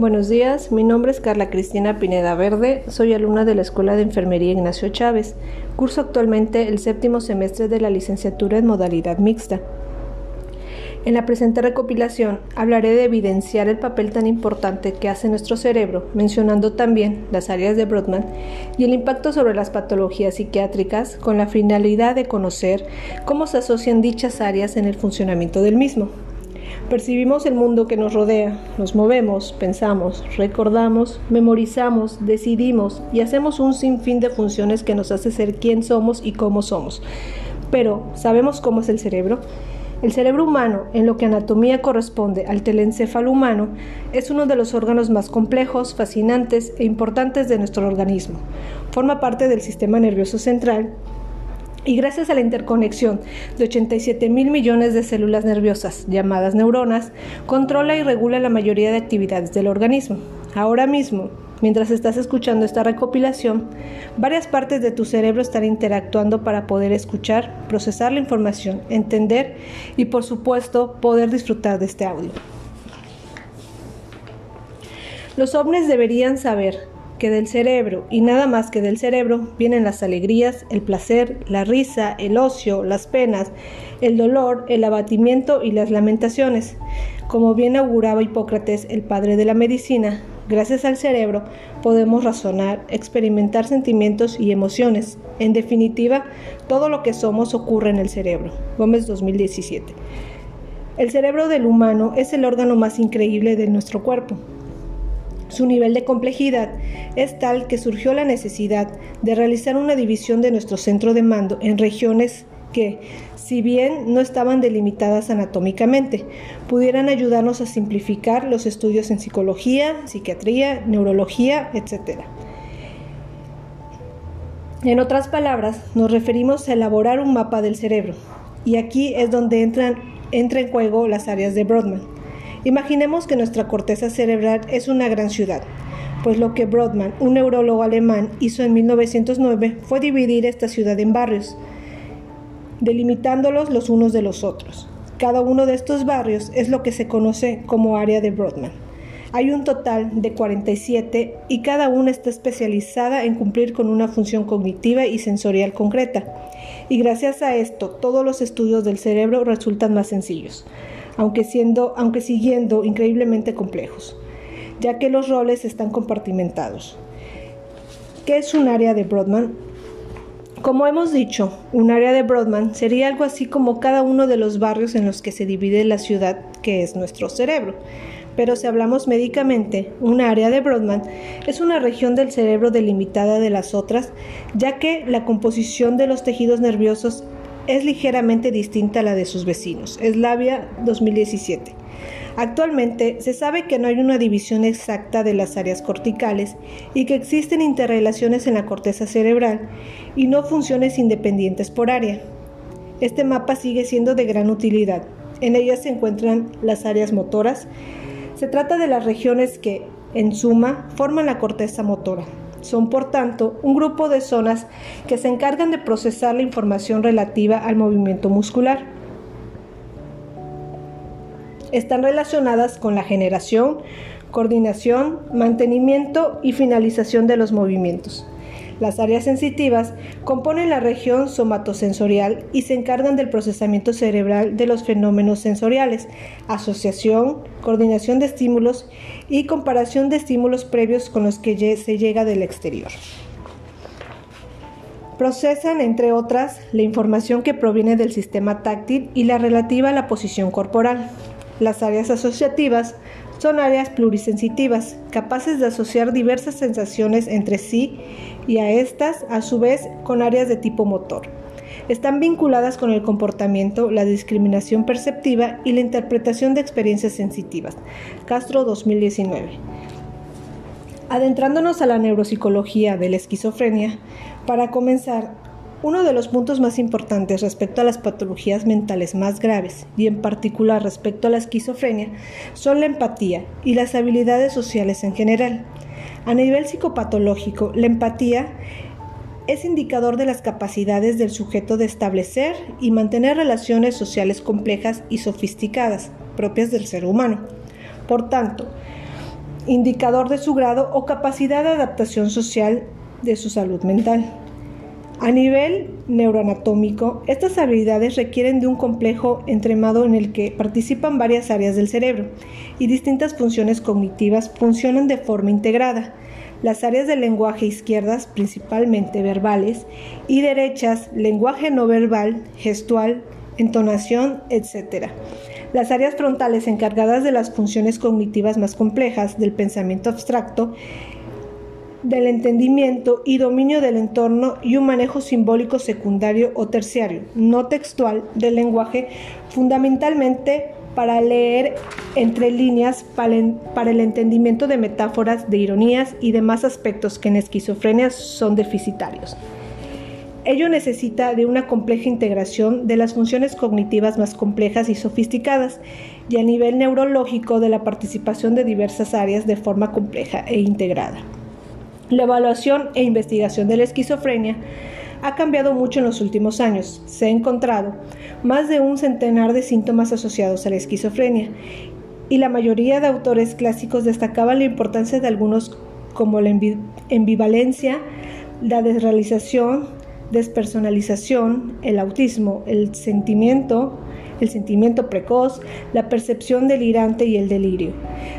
Buenos días, mi nombre es Carla Cristina Pineda Verde, soy alumna de la Escuela de Enfermería Ignacio Chávez. Curso actualmente el séptimo semestre de la licenciatura en modalidad mixta. En la presente recopilación hablaré de evidenciar el papel tan importante que hace nuestro cerebro, mencionando también las áreas de Brodmann y el impacto sobre las patologías psiquiátricas con la finalidad de conocer cómo se asocian dichas áreas en el funcionamiento del mismo. Percibimos el mundo que nos rodea, nos movemos, pensamos, recordamos, memorizamos, decidimos y hacemos un sinfín de funciones que nos hace ser quién somos y cómo somos. Pero, ¿sabemos cómo es el cerebro? El cerebro humano, en lo que anatomía corresponde al telencéfalo humano, es uno de los órganos más complejos, fascinantes e importantes de nuestro organismo. Forma parte del sistema nervioso central y gracias a la interconexión de 87 mil millones de células nerviosas, llamadas neuronas, controla y regula la mayoría de actividades del organismo. Ahora mismo, Mientras estás escuchando esta recopilación, varias partes de tu cerebro están interactuando para poder escuchar, procesar la información, entender y por supuesto poder disfrutar de este audio. Los ovnis deberían saber que del cerebro y nada más que del cerebro vienen las alegrías, el placer, la risa, el ocio, las penas, el dolor, el abatimiento y las lamentaciones. Como bien auguraba Hipócrates, el padre de la medicina, Gracias al cerebro podemos razonar, experimentar sentimientos y emociones. En definitiva, todo lo que somos ocurre en el cerebro. Gómez 2017. El cerebro del humano es el órgano más increíble de nuestro cuerpo. Su nivel de complejidad es tal que surgió la necesidad de realizar una división de nuestro centro de mando en regiones que, si bien no estaban delimitadas anatómicamente, pudieran ayudarnos a simplificar los estudios en psicología, psiquiatría, neurología, etc. En otras palabras, nos referimos a elaborar un mapa del cerebro, y aquí es donde entran, entra en juego las áreas de Brodmann. Imaginemos que nuestra corteza cerebral es una gran ciudad, pues lo que Brodmann, un neurólogo alemán, hizo en 1909 fue dividir esta ciudad en barrios, delimitándolos los unos de los otros. Cada uno de estos barrios es lo que se conoce como área de Brodmann. Hay un total de 47 y cada una está especializada en cumplir con una función cognitiva y sensorial concreta. Y gracias a esto, todos los estudios del cerebro resultan más sencillos, aunque, siendo, aunque siguiendo increíblemente complejos, ya que los roles están compartimentados. ¿Qué es un área de Brodmann? Como hemos dicho, un área de Brodmann sería algo así como cada uno de los barrios en los que se divide la ciudad que es nuestro cerebro. Pero si hablamos médicamente, un área de Brodmann es una región del cerebro delimitada de las otras, ya que la composición de los tejidos nerviosos es ligeramente distinta a la de sus vecinos. Eslavia 2017. Actualmente se sabe que no hay una división exacta de las áreas corticales y que existen interrelaciones en la corteza cerebral y no funciones independientes por área. Este mapa sigue siendo de gran utilidad. En ellas se encuentran las áreas motoras. Se trata de las regiones que, en suma, forman la corteza motora. Son, por tanto, un grupo de zonas que se encargan de procesar la información relativa al movimiento muscular están relacionadas con la generación, coordinación, mantenimiento y finalización de los movimientos. Las áreas sensitivas componen la región somatosensorial y se encargan del procesamiento cerebral de los fenómenos sensoriales, asociación, coordinación de estímulos y comparación de estímulos previos con los que se llega del exterior. Procesan, entre otras, la información que proviene del sistema táctil y la relativa a la posición corporal. Las áreas asociativas son áreas plurisensitivas, capaces de asociar diversas sensaciones entre sí y a estas, a su vez, con áreas de tipo motor. Están vinculadas con el comportamiento, la discriminación perceptiva y la interpretación de experiencias sensitivas. Castro 2019. Adentrándonos a la neuropsicología de la esquizofrenia, para comenzar, uno de los puntos más importantes respecto a las patologías mentales más graves, y en particular respecto a la esquizofrenia, son la empatía y las habilidades sociales en general. A nivel psicopatológico, la empatía es indicador de las capacidades del sujeto de establecer y mantener relaciones sociales complejas y sofisticadas, propias del ser humano. Por tanto, indicador de su grado o capacidad de adaptación social de su salud mental. A nivel neuroanatómico, estas habilidades requieren de un complejo entremado en el que participan varias áreas del cerebro y distintas funciones cognitivas funcionan de forma integrada. Las áreas del lenguaje izquierdas, principalmente verbales, y derechas, lenguaje no verbal, gestual, entonación, etc. Las áreas frontales encargadas de las funciones cognitivas más complejas del pensamiento abstracto del entendimiento y dominio del entorno y un manejo simbólico secundario o terciario, no textual, del lenguaje, fundamentalmente para leer entre líneas para el entendimiento de metáforas, de ironías y demás aspectos que en esquizofrenia son deficitarios. Ello necesita de una compleja integración de las funciones cognitivas más complejas y sofisticadas y a nivel neurológico de la participación de diversas áreas de forma compleja e integrada. La evaluación e investigación de la esquizofrenia ha cambiado mucho en los últimos años. Se ha encontrado más de un centenar de síntomas asociados a la esquizofrenia y la mayoría de autores clásicos destacaban la importancia de algunos como la ambivalencia, la desrealización, despersonalización, el autismo, el sentimiento, el sentimiento precoz, la percepción delirante y el delirio.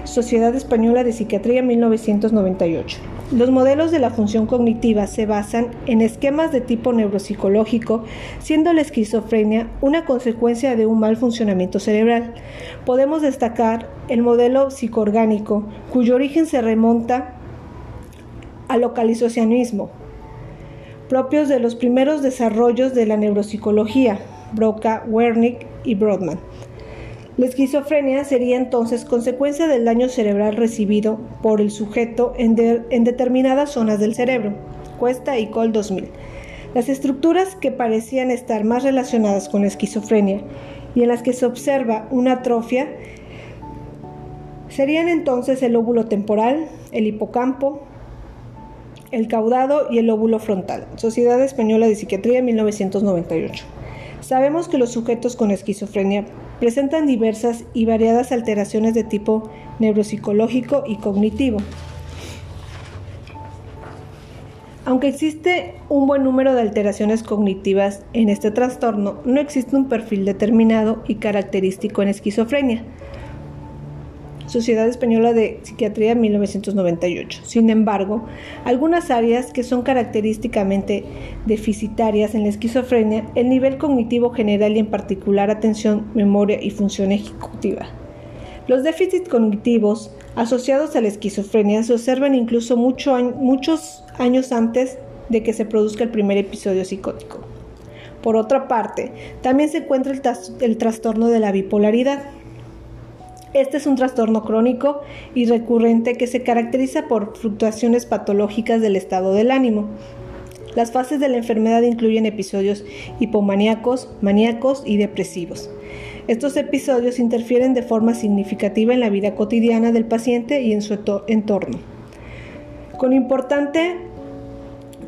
Sociedad Española de Psiquiatría 1998. Los modelos de la función cognitiva se basan en esquemas de tipo neuropsicológico, siendo la esquizofrenia una consecuencia de un mal funcionamiento cerebral. Podemos destacar el modelo psicoorgánico, cuyo origen se remonta al localizacionismo, propios de los primeros desarrollos de la neuropsicología, Broca, Wernicke y Brodmann. La esquizofrenia sería entonces consecuencia del daño cerebral recibido por el sujeto en, determinadas zonas del cerebro. Cuesta y Cole 2000. Las estructuras que parecían estar más relacionadas con la esquizofrenia y en las que se observa una atrofia serían entonces el óvulo temporal, el hipocampo, el caudado y el óvulo frontal. Sociedad Española de Psiquiatría 1998. Sabemos que los sujetos con esquizofrenia presentan diversas y variadas alteraciones de tipo neuropsicológico y cognitivo. Aunque existe un buen número de alteraciones cognitivas en este trastorno, no existe un perfil determinado y característico en esquizofrenia. Sociedad Española de Psiquiatría 1998. Sin embargo, algunas áreas que son característicamente deficitarias en la esquizofrenia, el nivel cognitivo general y en particular atención, memoria y función ejecutiva. Los déficits cognitivos asociados a la esquizofrenia se observan incluso muchos años antes de que se produzca el primer episodio psicótico. Por otra parte, también se encuentra el trastorno de la bipolaridad este es un trastorno crónico y recurrente que se caracteriza por fluctuaciones patológicas del estado del ánimo. Las fases de la enfermedad incluyen episodios hipomaníacos, maníacos y depresivos. Estos episodios interfieren de forma significativa en la vida cotidiana del paciente y en su entorno, con importante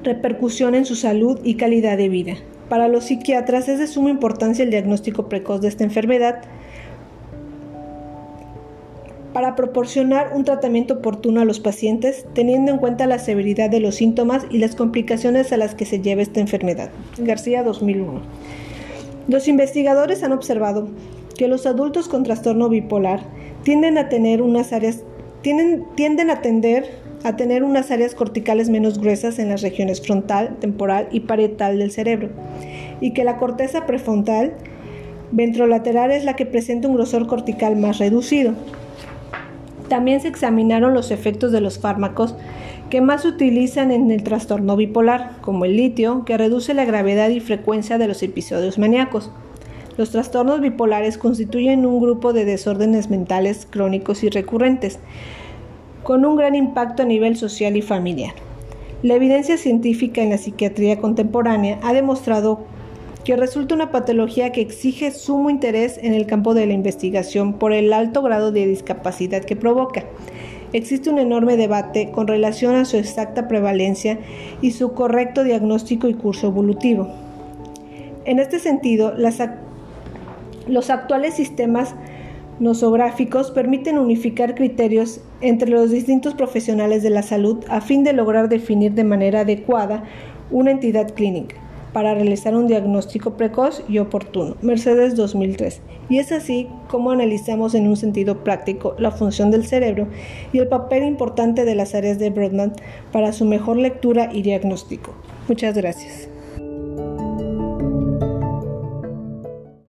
repercusión en su salud y calidad de vida. Para los psiquiatras es de suma importancia el diagnóstico precoz de esta enfermedad, para proporcionar un tratamiento oportuno a los pacientes, teniendo en cuenta la severidad de los síntomas y las complicaciones a las que se lleva esta enfermedad. García 2001. Los investigadores han observado que los adultos con trastorno bipolar tienden a tener unas áreas tienden a tender a tener unas áreas corticales menos gruesas en las regiones frontal, temporal y parietal del cerebro, y que la corteza prefrontal ventrolateral es la que presenta un grosor cortical más reducido. También se examinaron los efectos de los fármacos que más se utilizan en el trastorno bipolar, como el litio, que reduce la gravedad y frecuencia de los episodios maníacos. Los trastornos bipolares constituyen un grupo de desórdenes mentales crónicos y recurrentes, con un gran impacto a nivel social y familiar. La evidencia científica en la psiquiatría contemporánea ha demostrado que resulta una patología que exige sumo interés en el campo de la investigación por el alto grado de discapacidad que provoca. Existe un enorme debate con relación a su exacta prevalencia y su correcto diagnóstico y curso evolutivo. En este sentido, los actuales sistemas nosográficos permiten unificar criterios entre los distintos profesionales de la salud a fin de lograr definir de manera adecuada una entidad clínica para realizar un diagnóstico precoz y oportuno. Mercedes 2003. Y es así como analizamos en un sentido práctico la función del cerebro y el papel importante de las áreas de Brodmann para su mejor lectura y diagnóstico. Muchas gracias.